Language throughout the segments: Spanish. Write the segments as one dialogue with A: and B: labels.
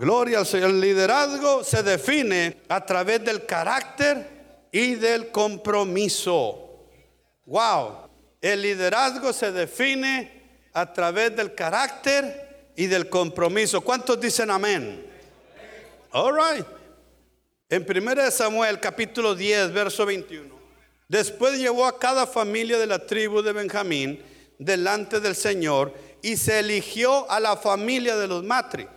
A: Gloria al Señor. El liderazgo se define a través del carácter y del compromiso. Wow. El liderazgo se define a través del carácter y del compromiso. ¿Cuántos dicen amén? All right. En 1 Samuel capítulo 10, verso 21. Después llevó a cada familia de la tribu de Benjamín delante del Señor y se eligió a la familia de los matri.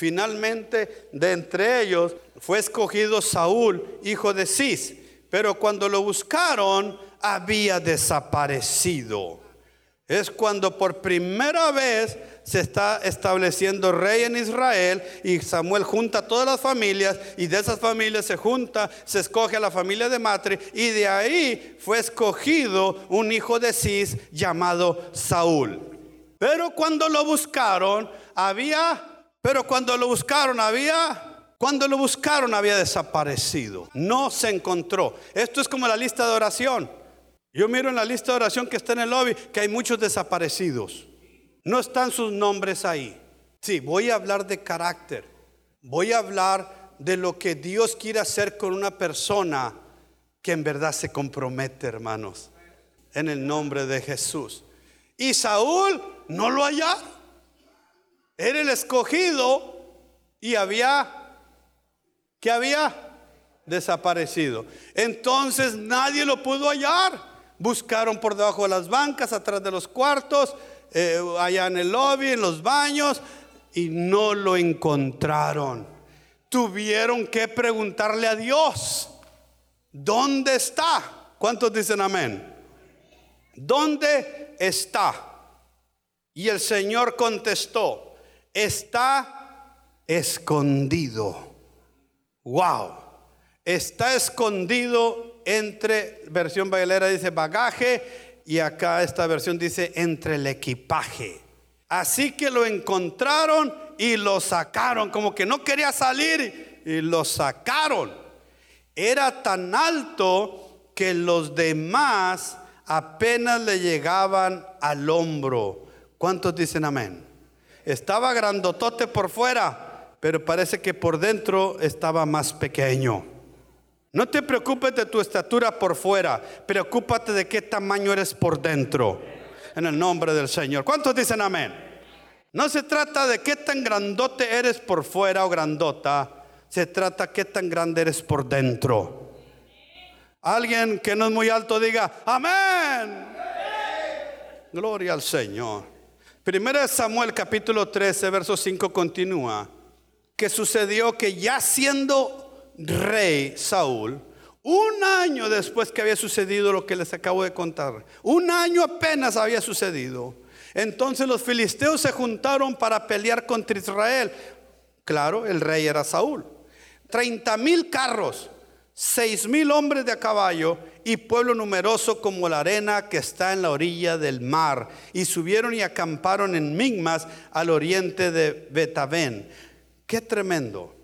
A: Finalmente, de entre ellos fue escogido Saúl, hijo de Cis, pero cuando lo buscaron había desaparecido. Es cuando por primera vez se está estableciendo rey en Israel y Samuel junta a todas las familias y de esas familias se junta, se escoge a la familia de Matre y de ahí fue escogido un hijo de Cis llamado Saúl. Pero cuando lo buscaron había, pero cuando lo buscaron había, cuando lo buscaron había desaparecido, no se encontró. Esto es como la lista de oración. Yo miro en la lista de oración que está en el lobby que hay muchos desaparecidos. No están sus nombres ahí. Sí, voy a hablar de carácter. Voy a hablar de lo que Dios quiere hacer con una persona que en verdad se compromete, hermanos. En el nombre de Jesús. Y Saúl no lo halló. Era el escogido y había, que había desaparecido. Entonces nadie lo pudo hallar. Buscaron por debajo de las bancas, atrás de los cuartos, eh, allá en el lobby, en los baños, y no lo encontraron. Tuvieron que preguntarle a Dios, ¿dónde está? ¿Cuántos dicen amén? ¿Dónde está? Y el Señor contestó, está escondido. Wow, está escondido entre, versión bailera dice bagaje y acá esta versión dice entre el equipaje. Así que lo encontraron y lo sacaron, como que no quería salir y lo sacaron. Era tan alto que los demás apenas le llegaban al hombro. ¿Cuántos dicen amén? Estaba grandotote por fuera, pero parece que por dentro estaba más pequeño. No te preocupes de tu estatura por fuera, preocúpate de qué tamaño eres por dentro. En el nombre del Señor. ¿Cuántos dicen amén? No se trata de qué tan grandote eres por fuera o grandota, se trata de qué tan grande eres por dentro. Alguien que no es muy alto diga, amén. Gloria al Señor. Primera Samuel capítulo 13, verso 5 continúa. Que sucedió que ya siendo rey Saúl, un año después que había sucedido lo que les acabo de contar, un año apenas había sucedido, entonces los filisteos se juntaron para pelear contra Israel. Claro, el rey era Saúl. 30 mil carros, seis mil hombres de a caballo y pueblo numeroso como la arena que está en la orilla del mar. Y subieron y acamparon en Migmas al oriente de Betavén. Qué tremendo.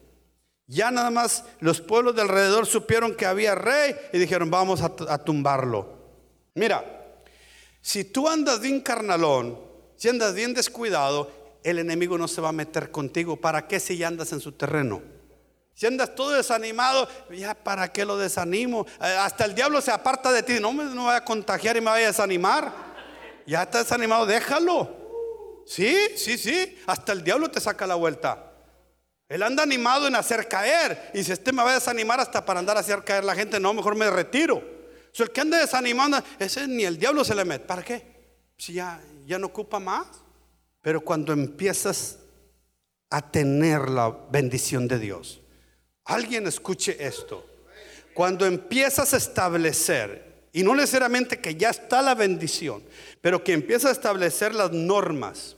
A: Ya nada más los pueblos de alrededor supieron que había rey y dijeron, vamos a, tumbarlo. Mira, si tú andas bien carnalón, si andas bien descuidado, el enemigo no se va a meter contigo. ¿Para qué si ya andas en su terreno? Si andas todo desanimado, ya para qué lo desanimo. Eh, hasta el diablo se aparta de ti. No me no a contagiar y me vaya a desanimar. Ya está desanimado, déjalo. Sí, sí, sí. Hasta el diablo te saca la vuelta. Él anda animado en hacer caer. Y si este me va a desanimar hasta para andar a hacer caer la gente, no, mejor me retiro. O el que anda desanimando, ese ni el diablo se le mete. ¿Para qué? Si ya, ya no ocupa más. Pero cuando empiezas a tener la bendición de Dios, alguien escuche esto. Cuando empiezas a establecer, y no necesariamente que ya está la bendición, pero que empiezas a establecer las normas,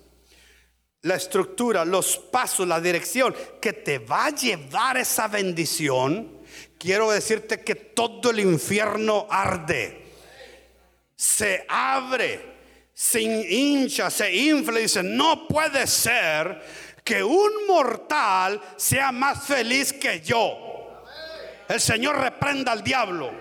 A: la estructura, los pasos, la dirección que te va a llevar esa bendición, quiero decirte que todo el infierno arde, se abre, se hincha, se infla y dice, no puede ser que un mortal sea más feliz que yo. El Señor reprenda al diablo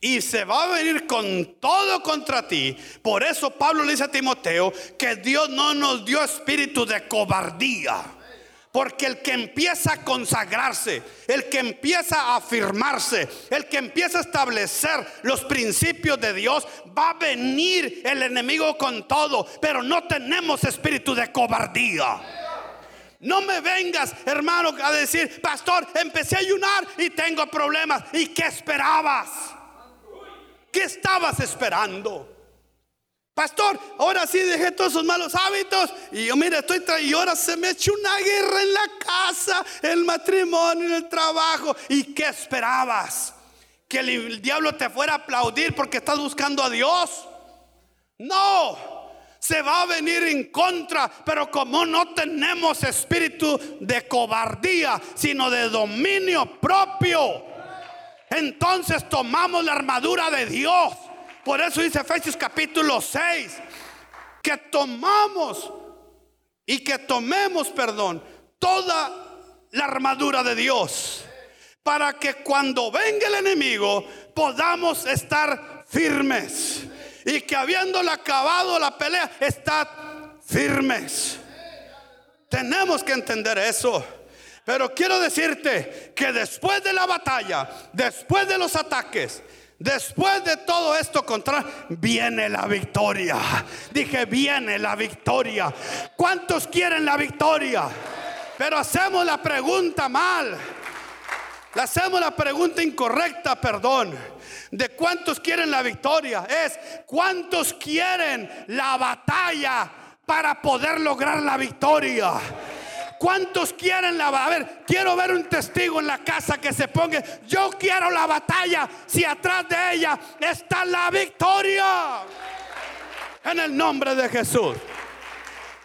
A: y se va a venir con todo contra ti. Por eso Pablo le dice a Timoteo que Dios no nos dio espíritu de cobardía. Porque el que empieza a consagrarse, el que empieza a afirmarse, el que empieza a establecer los principios de Dios, va a venir el enemigo con todo. Pero no tenemos espíritu de cobardía. No me vengas, hermano, a decir, pastor, empecé a ayunar y tengo problemas. ¿Y qué esperabas? ¿Qué estabas esperando? Pastor, ahora sí dejé todos esos malos hábitos. Y yo, mire, estoy y ahora se me echó una guerra en la casa, el matrimonio, en el trabajo. ¿Y qué esperabas? ¿Que el, diablo te fuera a aplaudir porque estás buscando a Dios? No, se va a venir en contra, pero como no tenemos espíritu de cobardía, sino de dominio propio, entonces tomamos la armadura de Dios por eso dice Efesios capítulo 6, que tomamos y que tomemos, perdón, toda la armadura de Dios. Para que cuando venga el enemigo podamos estar firmes. Y que habiéndole acabado la pelea, estar firmes. Tenemos que entender eso. Pero quiero decirte que después de la batalla, después de los ataques, Después de todo esto contra viene la victoria. Dije, viene la victoria. ¿Cuántos quieren la victoria? Pero hacemos la pregunta mal. Hacemos la pregunta incorrecta, perdón. De cuántos quieren la victoria. Es cuántos quieren la batalla para poder lograr la victoria. ¿Cuántos quieren la A ver, quiero ver un testigo en la casa que se ponga. Yo quiero la batalla si atrás de ella está la victoria. En el nombre de Jesús.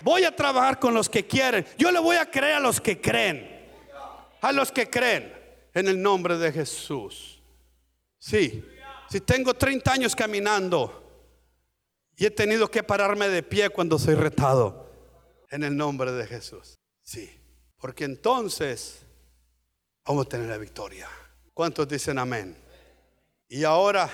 A: Voy a trabajar con los que quieren. Yo le voy a creer a los que creen. A los que creen. En el nombre de Jesús. Sí. Si tengo 30 años caminando y he tenido que pararme de pie cuando soy retado. En el nombre de Jesús. Sí, porque entonces vamos a tener la victoria. ¿Cuántos dicen amén? Y ahora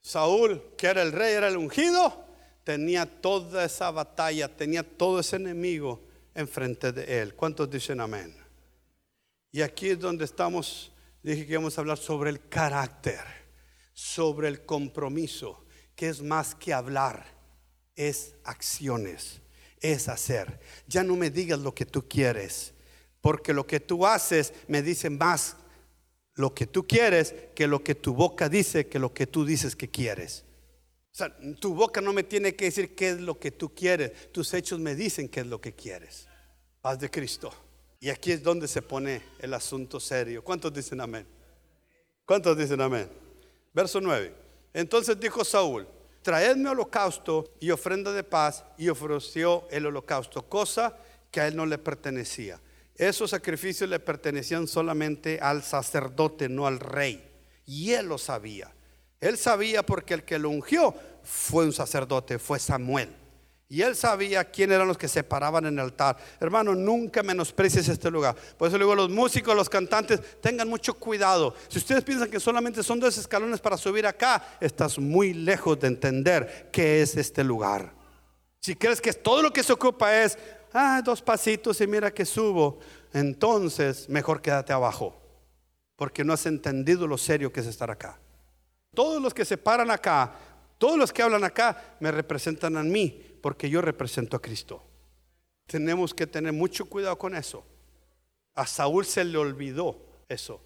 A: Saúl, que era el rey, era el ungido, tenía toda esa batalla, tenía todo ese enemigo enfrente de él. ¿Cuántos dicen amén? Y aquí es donde estamos, dije que íbamos a hablar sobre el carácter, sobre el compromiso, que es más que hablar, es acciones es hacer. Ya no me digas lo que tú quieres, porque lo que tú haces me dice más lo que tú quieres que lo que tu boca dice que lo que tú dices que quieres. O sea, tu boca no me tiene que decir qué es lo que tú quieres, tus hechos me dicen qué es lo que quieres. Paz de Cristo. Y aquí es donde se pone el asunto serio. ¿Cuántos dicen amén? ¿Cuántos dicen amén? Verso 9. Entonces dijo Saúl, traedme holocausto y ofrenda de paz, y ofreció el holocausto, cosa que a él no le pertenecía. Esos sacrificios le pertenecían solamente al sacerdote, no al rey. Y él lo sabía. Él sabía porque el que lo ungió fue un sacerdote, fue Samuel. Y él sabía quién eran los que se paraban en el altar. Hermano, nunca menosprecies este lugar. Por eso le digo a los músicos, los cantantes, tengan mucho cuidado. Si ustedes piensan que solamente son dos escalones para subir acá, estás muy lejos de entender qué es este lugar. Si crees que todo lo que se ocupa es, ah, dos pasitos y mira que subo, entonces mejor quédate abajo. Porque no has entendido lo serio que es estar acá. Todos los que se paran acá, todos los que hablan acá, me representan a mí porque yo represento a Cristo. Tenemos que tener mucho cuidado con eso. A Saúl se le olvidó eso.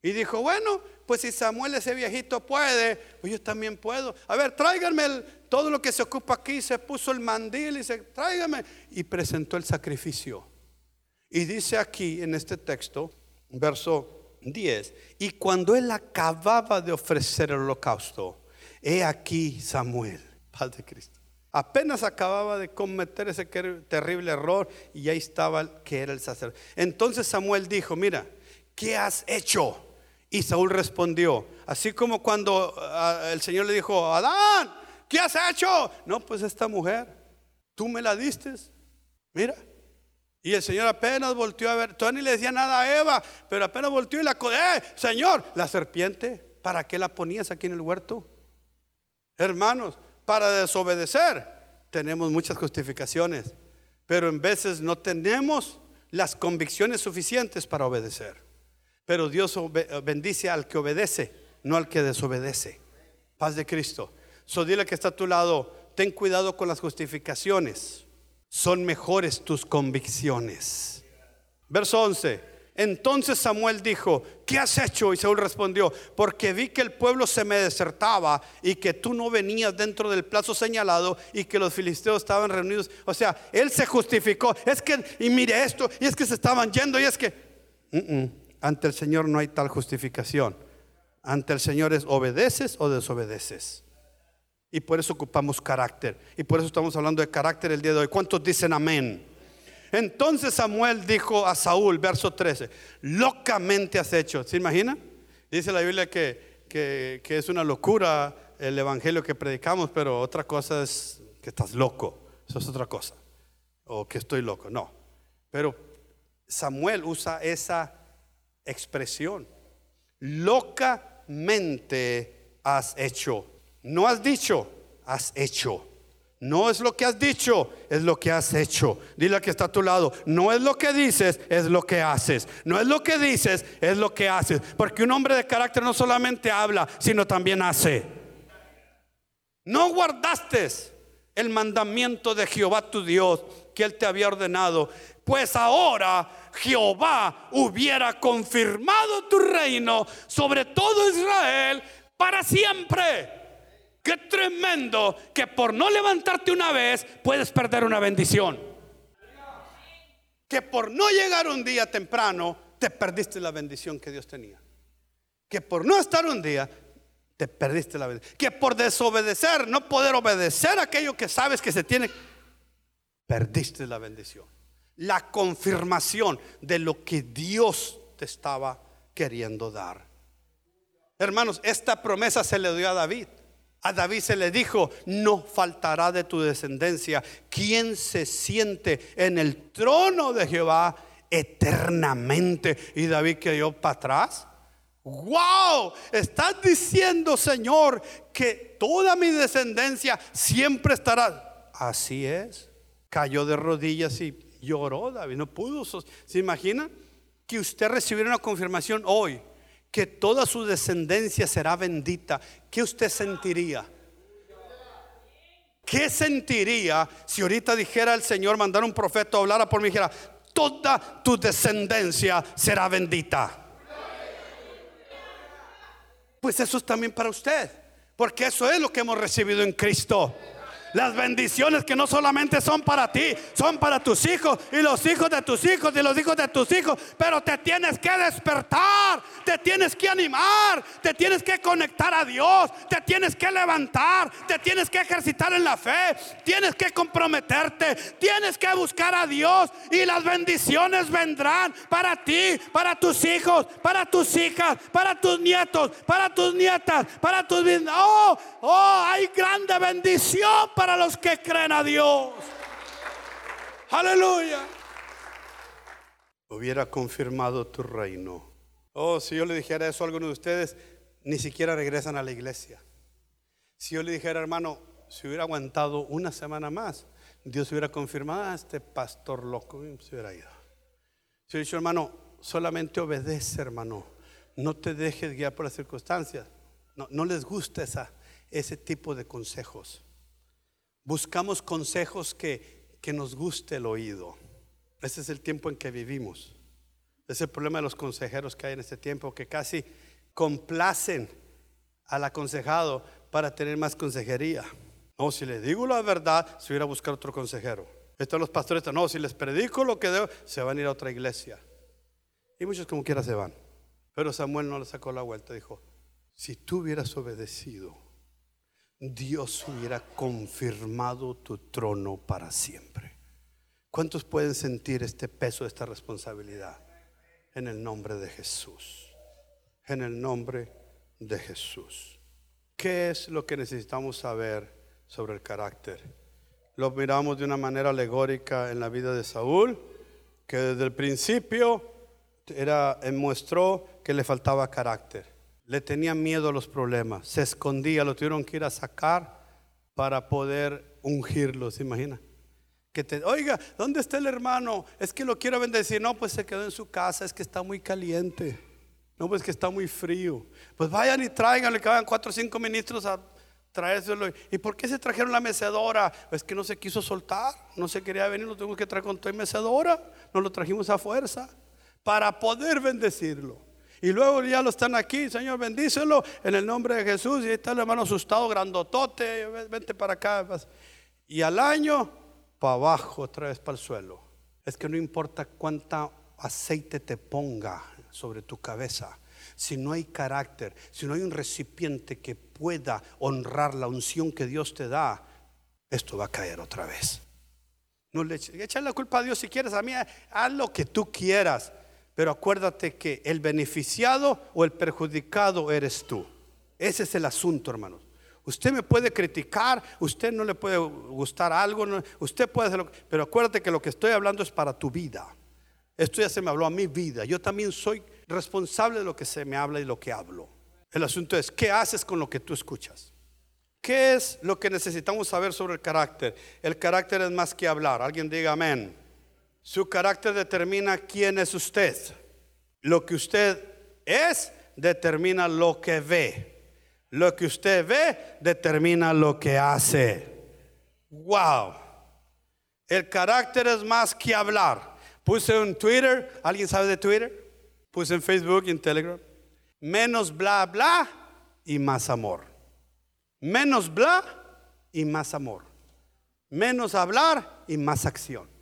A: Y dijo, bueno, pues si Samuel ese viejito puede, pues yo también puedo. A ver, tráiganme todo lo que se ocupa aquí. Se puso el mandil y se, tráigame. Y presentó el sacrificio. Y dice aquí en este texto, verso 10, y cuando él acababa de ofrecer el holocausto, he aquí Samuel, Padre Cristo Apenas acababa de cometer ese terrible error y ahí estaba que era el sacerdote. Entonces Samuel dijo, mira, ¿qué has hecho? Y Saúl respondió, así como cuando ah, el Señor le dijo, Adán, ¿qué has hecho? No, pues esta mujer, tú me la diste, mira. Y el Señor apenas volteó a ver, todavía ni le decía nada a Eva, pero apenas volteó y la, eh, Señor, la serpiente, ¿para qué la ponías aquí en el huerto? Hermanos, para desobedecer tenemos muchas justificaciones, pero en veces no tenemos las convicciones suficientes para obedecer. Pero Dios bendice al que obedece, no al que desobedece. Paz de Cristo. So dile que está a tu lado, ten cuidado con las justificaciones. Son mejores tus convicciones. Verso 11. Entonces Samuel dijo, ¿qué has hecho? Y Saúl respondió, porque vi que el pueblo se me desertaba y que tú no venías dentro del plazo señalado y que los filisteos estaban reunidos. O sea, él se justificó. Es que, y mire esto, y es que se estaban yendo, y es que, ante el Señor no hay tal justificación. Ante el Señor es obedeces o desobedeces. Y por eso ocupamos carácter. Y por eso estamos hablando de carácter el día de hoy. ¿Cuántos dicen amén? Entonces Samuel dijo a Saúl, verso 13, locamente has hecho. ¿Se imagina? Dice la Biblia que, que, es una locura el evangelio que predicamos, pero otra cosa es que estás loco. Eso es otra cosa. O que estoy loco. No. Pero Samuel usa esa expresión. Locamente has hecho. No has dicho, has hecho. No es lo que has dicho, es lo que has hecho. Dile que está a tu lado. No es lo que dices, es lo que haces. No es lo que dices, es lo que haces. Porque un hombre de carácter no solamente habla, sino también hace. No guardaste el mandamiento de Jehová tu Dios que él te había ordenado. Pues ahora Jehová hubiera confirmado tu reino sobre todo Israel para siempre. Qué tremendo que por no levantarte una vez puedes perder una bendición. Que por no llegar un día temprano te perdiste la bendición que Dios tenía. Que por no estar un día te perdiste la bendición. Que por desobedecer, no poder obedecer aquello que sabes que se tiene, perdiste la bendición. La confirmación de lo que Dios te estaba queriendo dar. Hermanos, esta promesa se le dio a David. A David se le dijo, no faltará de tu descendencia quien se siente en el trono de Jehová eternamente. Y David quedó para atrás. Wow, estás diciendo, Señor, que toda mi descendencia siempre estará. Así es. Cayó de rodillas y lloró David. No pudo. ¿Se imagina? Que usted recibiera una confirmación hoy que toda su descendencia será bendita, ¿qué usted sentiría? ¿Qué sentiría si ahorita dijera el Señor, mandar un profeta, hablara por mí y dijera, toda tu descendencia será bendita? Pues eso es también para usted, porque eso es lo que hemos recibido en Cristo. Las bendiciones que no solamente son para ti, son para tus hijos y los hijos de tus hijos y los hijos de tus hijos. Pero te tienes que despertar, te tienes que animar, te tienes que conectar a Dios, te tienes que levantar, te tienes que ejercitar en la fe, tienes que comprometerte, tienes que buscar a Dios y las bendiciones vendrán para ti, para tus hijos, para tus hijas, para tus nietos, para tus nietas, para tus... Oh, oh, hay grande bendición para los que creen a Dios. Aleluya. Hubiera confirmado tu reino. Oh, si yo le dijera eso a alguno de ustedes, ni siquiera regresan a la iglesia. Si yo le dijera, hermano, si hubiera aguantado una semana más, Dios hubiera confirmado a este pastor loco, se hubiera ido. Si yo he dicho, hermano, solamente obedece, hermano. No te dejes guiar por las circunstancias. No, no les gusta esa, ese tipo de consejos. Buscamos consejos que, que nos guste el oído. Ese es el tiempo en que vivimos. Es el problema de los consejeros que hay en este tiempo, que casi complacen al aconsejado para tener más consejería. No, si le digo la verdad, se hubiera a buscar otro consejero. Estos los pastores, no, si les predico lo que debo, se van a ir a otra iglesia. Y muchos como quiera se van. Pero Samuel no le sacó la vuelta, dijo, si tú hubieras obedecido Dios hubiera confirmado tu trono para siempre. ¿Cuántos pueden sentir este peso, esta responsabilidad? En el nombre de Jesús. En el nombre de Jesús. ¿Qué es lo que necesitamos saber sobre el carácter? Lo miramos de una manera alegórica en la vida de Saúl, que desde el principio era, mostró que le faltaba carácter le tenía miedo a los problemas, se escondía, lo tuvieron que ir a sacar para poder ungirlo, ¿se imagina? Que te, oiga, ¿dónde está el hermano? Es que lo quiero bendecir. No, pues se quedó en su casa, es que está muy caliente. No, pues que está muy frío. Pues vayan y tráiganle que vayan cuatro o cinco ministros a traérselo. ¿Y por qué se trajeron la mecedora? Es que no se quiso soltar, no se quería venir, lo tuvimos que traer con toda mecedora, nos lo trajimos a fuerza para poder bendecirlo. Y luego ya lo están aquí, Señor, bendícelo en el nombre de Jesús. Y ahí está el hermano asustado, grandotote, vente para acá. Y al año, para abajo, otra vez para el suelo. Es que no importa cuánta aceite te ponga sobre tu cabeza, si no hay carácter, si no hay un recipiente que pueda honrar la unción que Dios te da, esto va a caer otra vez. No le la culpa a Dios si quieres, a mí haz lo que tú quieras, pero acuérdate que el beneficiado o el perjudicado eres tú. Ese es el asunto, hermanos. Usted me puede criticar, usted no le puede gustar algo, usted puede hacerlo, pero acuérdate que lo que estoy hablando es para tu vida. Esto ya se me habló a mi vida. Yo también soy responsable de lo que se me habla y lo que hablo. El asunto es, ¿qué haces con lo que tú escuchas? ¿Qué es lo que necesitamos saber sobre el carácter? El carácter es más que hablar. Alguien diga amén. Su carácter determina quién es usted. Lo que usted es determina lo que ve. Lo que usted ve determina lo que hace. Wow. El carácter es más que hablar. Puse en Twitter, ¿alguien sabe de Twitter? Puse en Facebook y en Telegram. Menos bla bla y más amor. Menos bla y más amor. Menos hablar y más acción.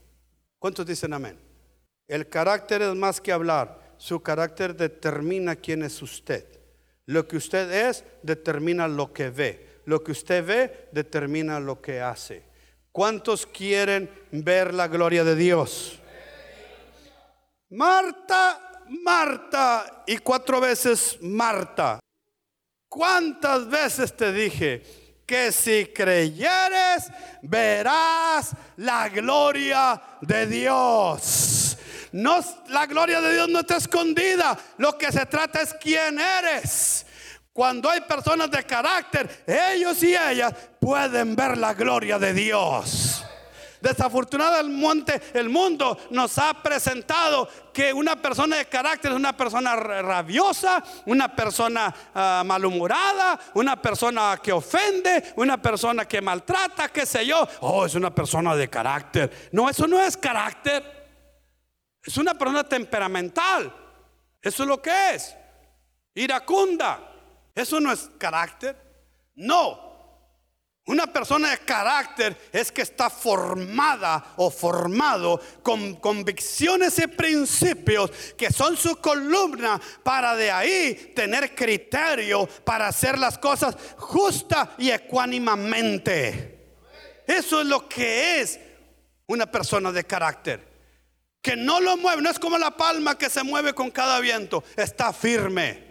A: ¿Cuántos dicen amén? El carácter es más que hablar. Su carácter determina quién es usted. Lo que usted es determina lo que ve. Lo que usted ve determina lo que hace. ¿Cuántos quieren ver la gloria de Dios? Marta, Marta y cuatro veces Marta. ¿Cuántas veces te dije que si creyeres verás la gloria de Dios? No, la gloria de Dios no está escondida. Lo que se trata es quién eres. Cuando hay personas de carácter, ellos y ellas pueden ver la gloria de Dios. Desafortunadamente el mundo nos ha presentado que una persona de carácter es una persona rabiosa, una persona ah, malhumorada, una persona que ofende, una persona que maltrata, qué sé yo. Oh, es una persona de carácter. No, eso no es carácter. Es una persona temperamental. Eso es lo que es. Iracunda. Eso no es carácter. No, una persona de carácter es que está formada o formado con convicciones y principios que son su columna para de ahí tener criterio para hacer las cosas justa y ecuánimamente. Eso es lo que es una persona de carácter. Que no lo mueve, no es como la palma que se mueve con cada viento, está firme.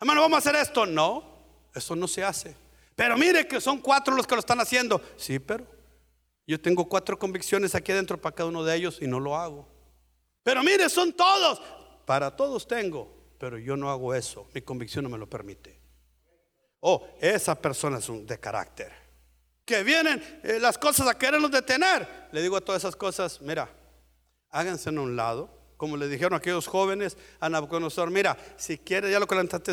A: Hermano, vamos a hacer esto. No, eso no se hace. Pero mire que son cuatro los que lo están haciendo. Sí, pero yo tengo cuatro convicciones aquí adentro para cada uno de ellos y no lo hago. Pero mire, son todos. Para todos tengo, pero yo no hago eso. Mi convicción no me lo permite. Oh, esa persona es de carácter. Que vienen eh, las cosas a querernos detener. Le digo a todas esas cosas, mira, háganse a un lado. Como le dijeron aquellos jóvenes a Nabucodonosor, mira, si quieres, ya lo calentaste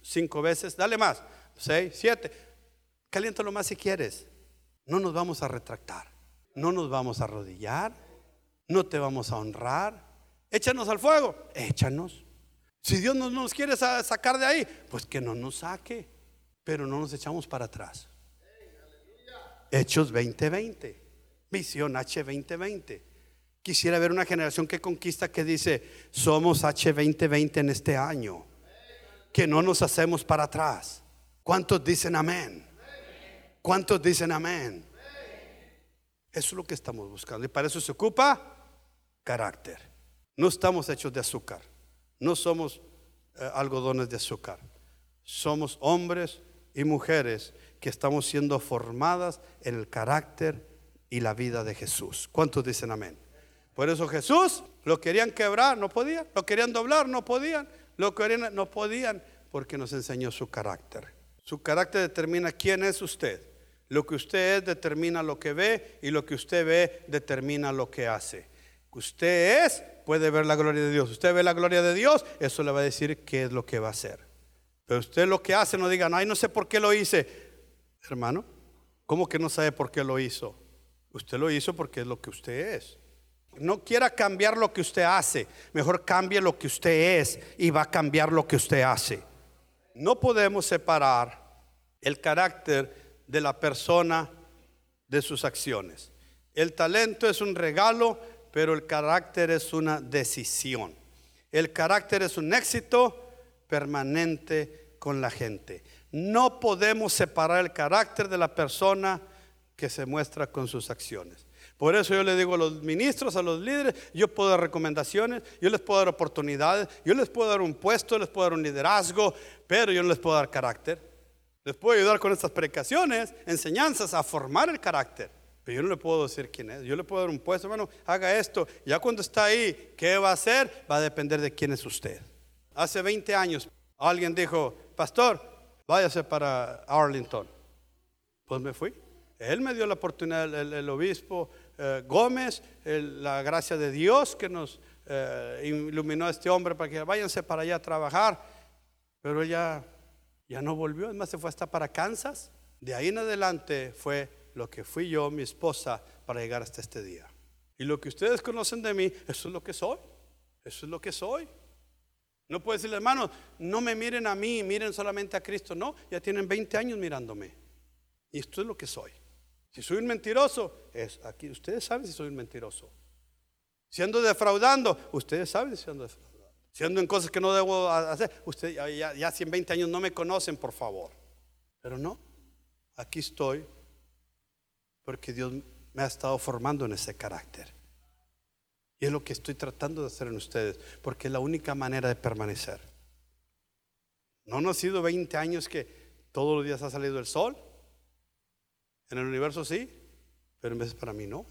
A: cinco veces, dale más, seis, siete Caliéntalo más si quieres. No nos vamos a retractar. No nos vamos a arrodillar. No te vamos a honrar. Échanos al fuego. Échanos. Si Dios no nos quiere sacar de ahí, pues que no nos saque. Pero no nos echamos para atrás. Hechos 2020. Visión H2020. Quisiera ver una generación que conquista que dice, somos H2020 en este año. Que no nos hacemos para atrás. ¿Cuántos dicen amén? ¿Cuántos dicen amén? Eso es lo que estamos buscando. Y para eso se ocupa carácter. No estamos hechos de azúcar. No somos eh, algodones de azúcar. Somos hombres y mujeres que estamos siendo formadas en el carácter y la vida de Jesús. ¿Cuántos dicen amén? Por eso Jesús lo querían quebrar, no podían. Lo querían doblar, no podían. Lo querían, no podían porque nos enseñó su carácter. Su carácter determina quién es usted. Lo que usted es determina lo que ve y lo que usted ve determina lo que hace. Usted es, puede ver la gloria de Dios. Usted ve la gloria de Dios, eso le va a decir qué es lo que va a hacer. Pero usted lo que hace no diga, ay, no sé por qué lo hice. Hermano, ¿cómo que no sabe por qué lo hizo? Usted lo hizo porque es lo que usted es. No quiera cambiar lo que usted hace, mejor cambie lo que usted es y va a cambiar lo que usted hace. No podemos separar el carácter de la persona de sus acciones. El talento es un regalo, pero el carácter es una decisión. El carácter es un éxito permanente con la gente. No podemos separar el carácter de la persona que se muestra con sus acciones. Por eso yo le digo a los ministros, a los líderes, yo puedo dar recomendaciones, yo les puedo dar oportunidades, yo les puedo dar un puesto, les puedo dar un liderazgo, pero yo no les puedo dar carácter. Les puedo ayudar con estas predicaciones, enseñanzas a formar el carácter. Pero yo no le puedo decir quién es. Yo le puedo dar un puesto, hermano, haga esto. Ya cuando está ahí, ¿qué va a hacer? Va a depender de quién es usted. Hace 20 años alguien dijo, pastor, váyase para Arlington. Pues me fui. Él me dio la oportunidad, el, obispo eh, Gómez, la gracia de Dios que nos eh, iluminó a este hombre para que váyanse para allá a trabajar. Pero ella ya no volvió, además se fue hasta para Kansas. De ahí en adelante fue lo que fui yo, mi esposa, para llegar hasta este día. Y lo que ustedes conocen de mí, eso es lo que soy. Eso es lo que soy. No puede decirle, hermano, no me miren a mí, miren solamente a Cristo. No, ya tienen 20 años mirándome. Y esto es lo que soy. Si soy un mentiroso, es aquí. Ustedes saben si soy un mentiroso. Siendo defraudando, ustedes saben si ando defraudando. Siendo en cosas que no debo hacer, ustedes ya, ya, 120 años no me conocen, por favor. Pero no, aquí estoy porque Dios me ha estado formando en ese carácter. Y es lo que estoy tratando de hacer en ustedes, porque es la única manera de permanecer. No han sido 20 años que todos los días ha salido el sol. En el universo sí, pero en veces para mí no.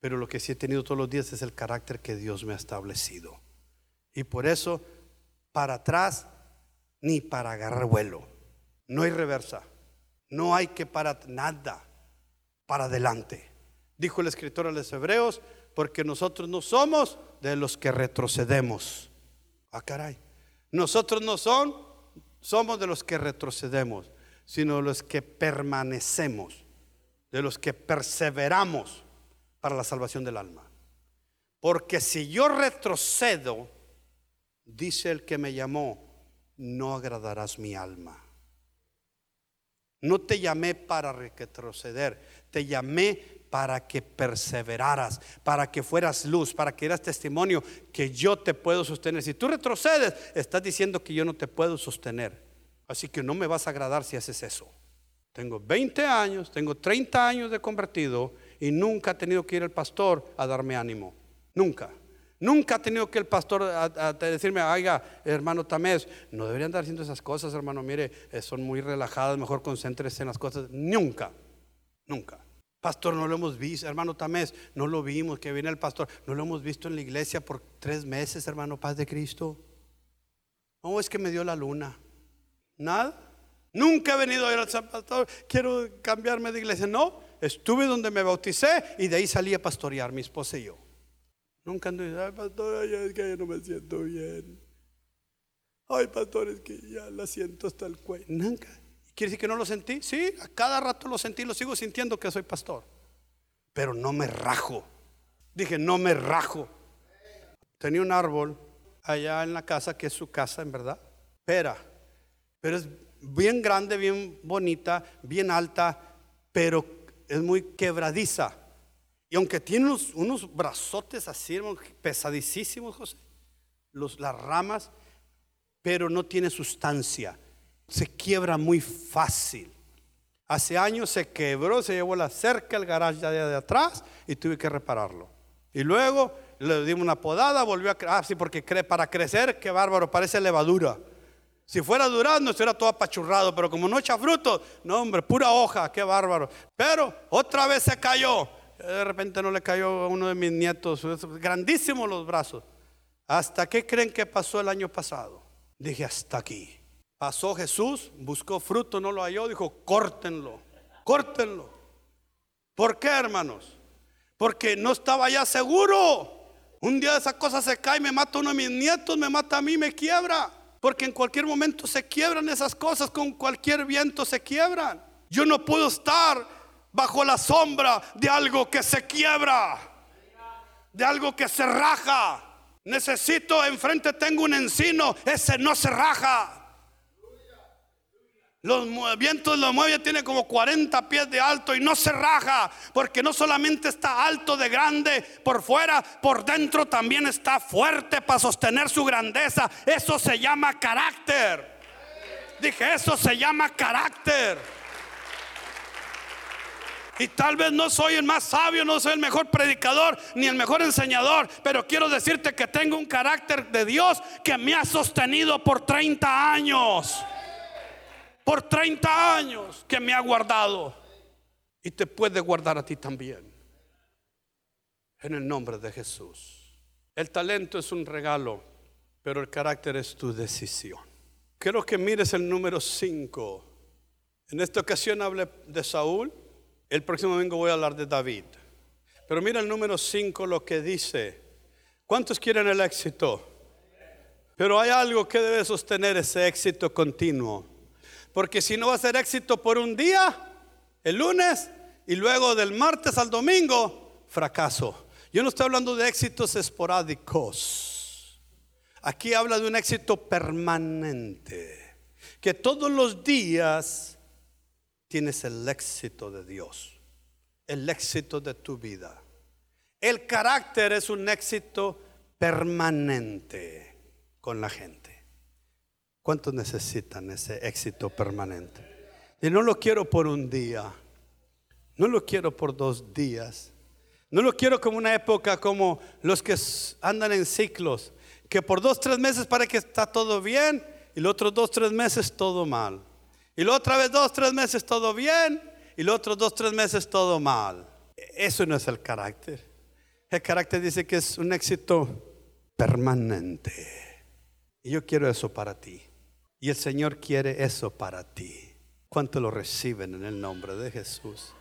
A: Pero lo que sí he tenido todos los días es el carácter que Dios me ha establecido. Y por eso, para atrás ni para agarrar vuelo. No hay reversa. No hay que parar nada para adelante. Dijo el escritor a los hebreos, porque nosotros no somos de los que retrocedemos. Ah, caray. Nosotros no son, somos de los que retrocedemos, sino los que permanecemos, de los que perseveramos para la salvación del alma. Porque si yo retrocedo, dice el que me llamó, no agradarás mi alma. No te llamé para retroceder, te llamé para que perseveraras, para que fueras luz, para que eras testimonio que yo te puedo sostener. Si tú retrocedes, estás diciendo que yo no te puedo sostener. Así que no me vas a agradar si haces eso. Tengo 20 años, tengo 30 años de convertido y nunca he tenido que ir al pastor a darme ánimo. Nunca. Nunca ha tenido que el pastor decirme, oiga, hermano Tamés, no deberían estar haciendo esas cosas, hermano, mire, eh, son muy relajadas, mejor concéntrese en las cosas. Nunca, nunca. Pastor, no lo hemos visto, hermano Tamés, no lo vimos, que viene el pastor, no lo hemos visto en la iglesia por tres meses, hermano, paz de Cristo. No, es que me dio la luna. Nada. Nunca he venido a ir al San Pastor, quiero cambiarme de iglesia. No, estuve donde me bauticé y de ahí salí a pastorear, mi esposa y yo. Nunca ando ay, pastor, es que yo no me siento bien. Ay, pastor, es que ya la siento hasta el cuello. Nunca. ¿Quiere decir que no lo sentí? Sí, a cada rato lo sentí, lo sigo sintiendo que soy pastor. Pero no me rajo. Dije, no me rajo. Tenía un árbol allá en la casa, que es su casa, en verdad. Pera. Pero es bien grande, bien bonita, bien alta, pero es muy quebradiza. Y aunque tiene unos, brazotes así, pesadísimos, José, las ramas, pero no tiene sustancia se quiebra muy fácil. Hace años se quebró, se llevó la cerca, el garaje de atrás y tuve que repararlo. Y luego le dimos una podada, volvió a crecer. Ah, sí, porque para crecer, qué bárbaro, parece levadura. Si fuera durando, estuviera todo apachurrado, pero como no echa fruto, no, hombre, pura hoja, qué bárbaro. Pero otra vez se cayó. De repente no le cayó a uno de mis nietos, grandísimos los brazos. ¿Hasta qué creen que pasó el año pasado? Dije, hasta aquí. Pasó Jesús, buscó fruto, no lo halló, dijo, córtenlo. Córtenlo. ¿Por qué, hermanos? Porque no estaba ya seguro. Un día esa cosa se cae, me mata uno de mis nietos, me mata a mí, me quiebra. Porque en cualquier momento se quiebran esas cosas, con cualquier viento se quiebran. Yo no puedo estar bajo la sombra de algo que se quiebra, de algo que se raja. Necesito, enfrente tengo un encino, ese no se raja. Los vientos los mueve, tiene como 40 pies de alto y no se raja, porque no solamente está alto de grande por fuera, por dentro también está fuerte para sostener su grandeza. Eso se llama carácter. Dije, eso se llama carácter. Y tal vez no soy el más sabio, no soy el mejor predicador ni el mejor enseñador, pero quiero decirte que tengo un carácter de Dios que me ha sostenido por 30 años por 30 años que me ha guardado y te puede guardar a ti también. En el nombre de Jesús. El talento es un regalo, pero el carácter es tu decisión. Quiero que mires el número 5. En esta ocasión hablé de Saúl, el próximo domingo voy a hablar de David. Pero mira el número 5 lo que dice. ¿Cuántos quieren el éxito? Pero hay algo que debe sostener ese éxito continuo. Porque si no va a ser éxito por un día, el lunes, y luego del martes al domingo, fracaso. Yo no estoy hablando de éxitos esporádicos. Aquí habla de un éxito permanente. Que todos los días tienes el éxito de Dios. El éxito de tu vida. El carácter es un éxito permanente con la gente. ¿Cuántos necesitan ese éxito permanente? Y no lo quiero por un día, no lo quiero por dos días, no lo quiero como una época como los que andan en ciclos, que por dos, tres meses parece que está todo bien y los otros dos, tres meses todo mal. Y la otra vez dos, tres meses todo bien y los otros dos, tres meses todo mal. Eso no es el carácter. El carácter dice que es un éxito permanente. Y yo quiero eso para ti. Y el Señor quiere eso para ti. ¿Cuánto lo reciben en el nombre de Jesús?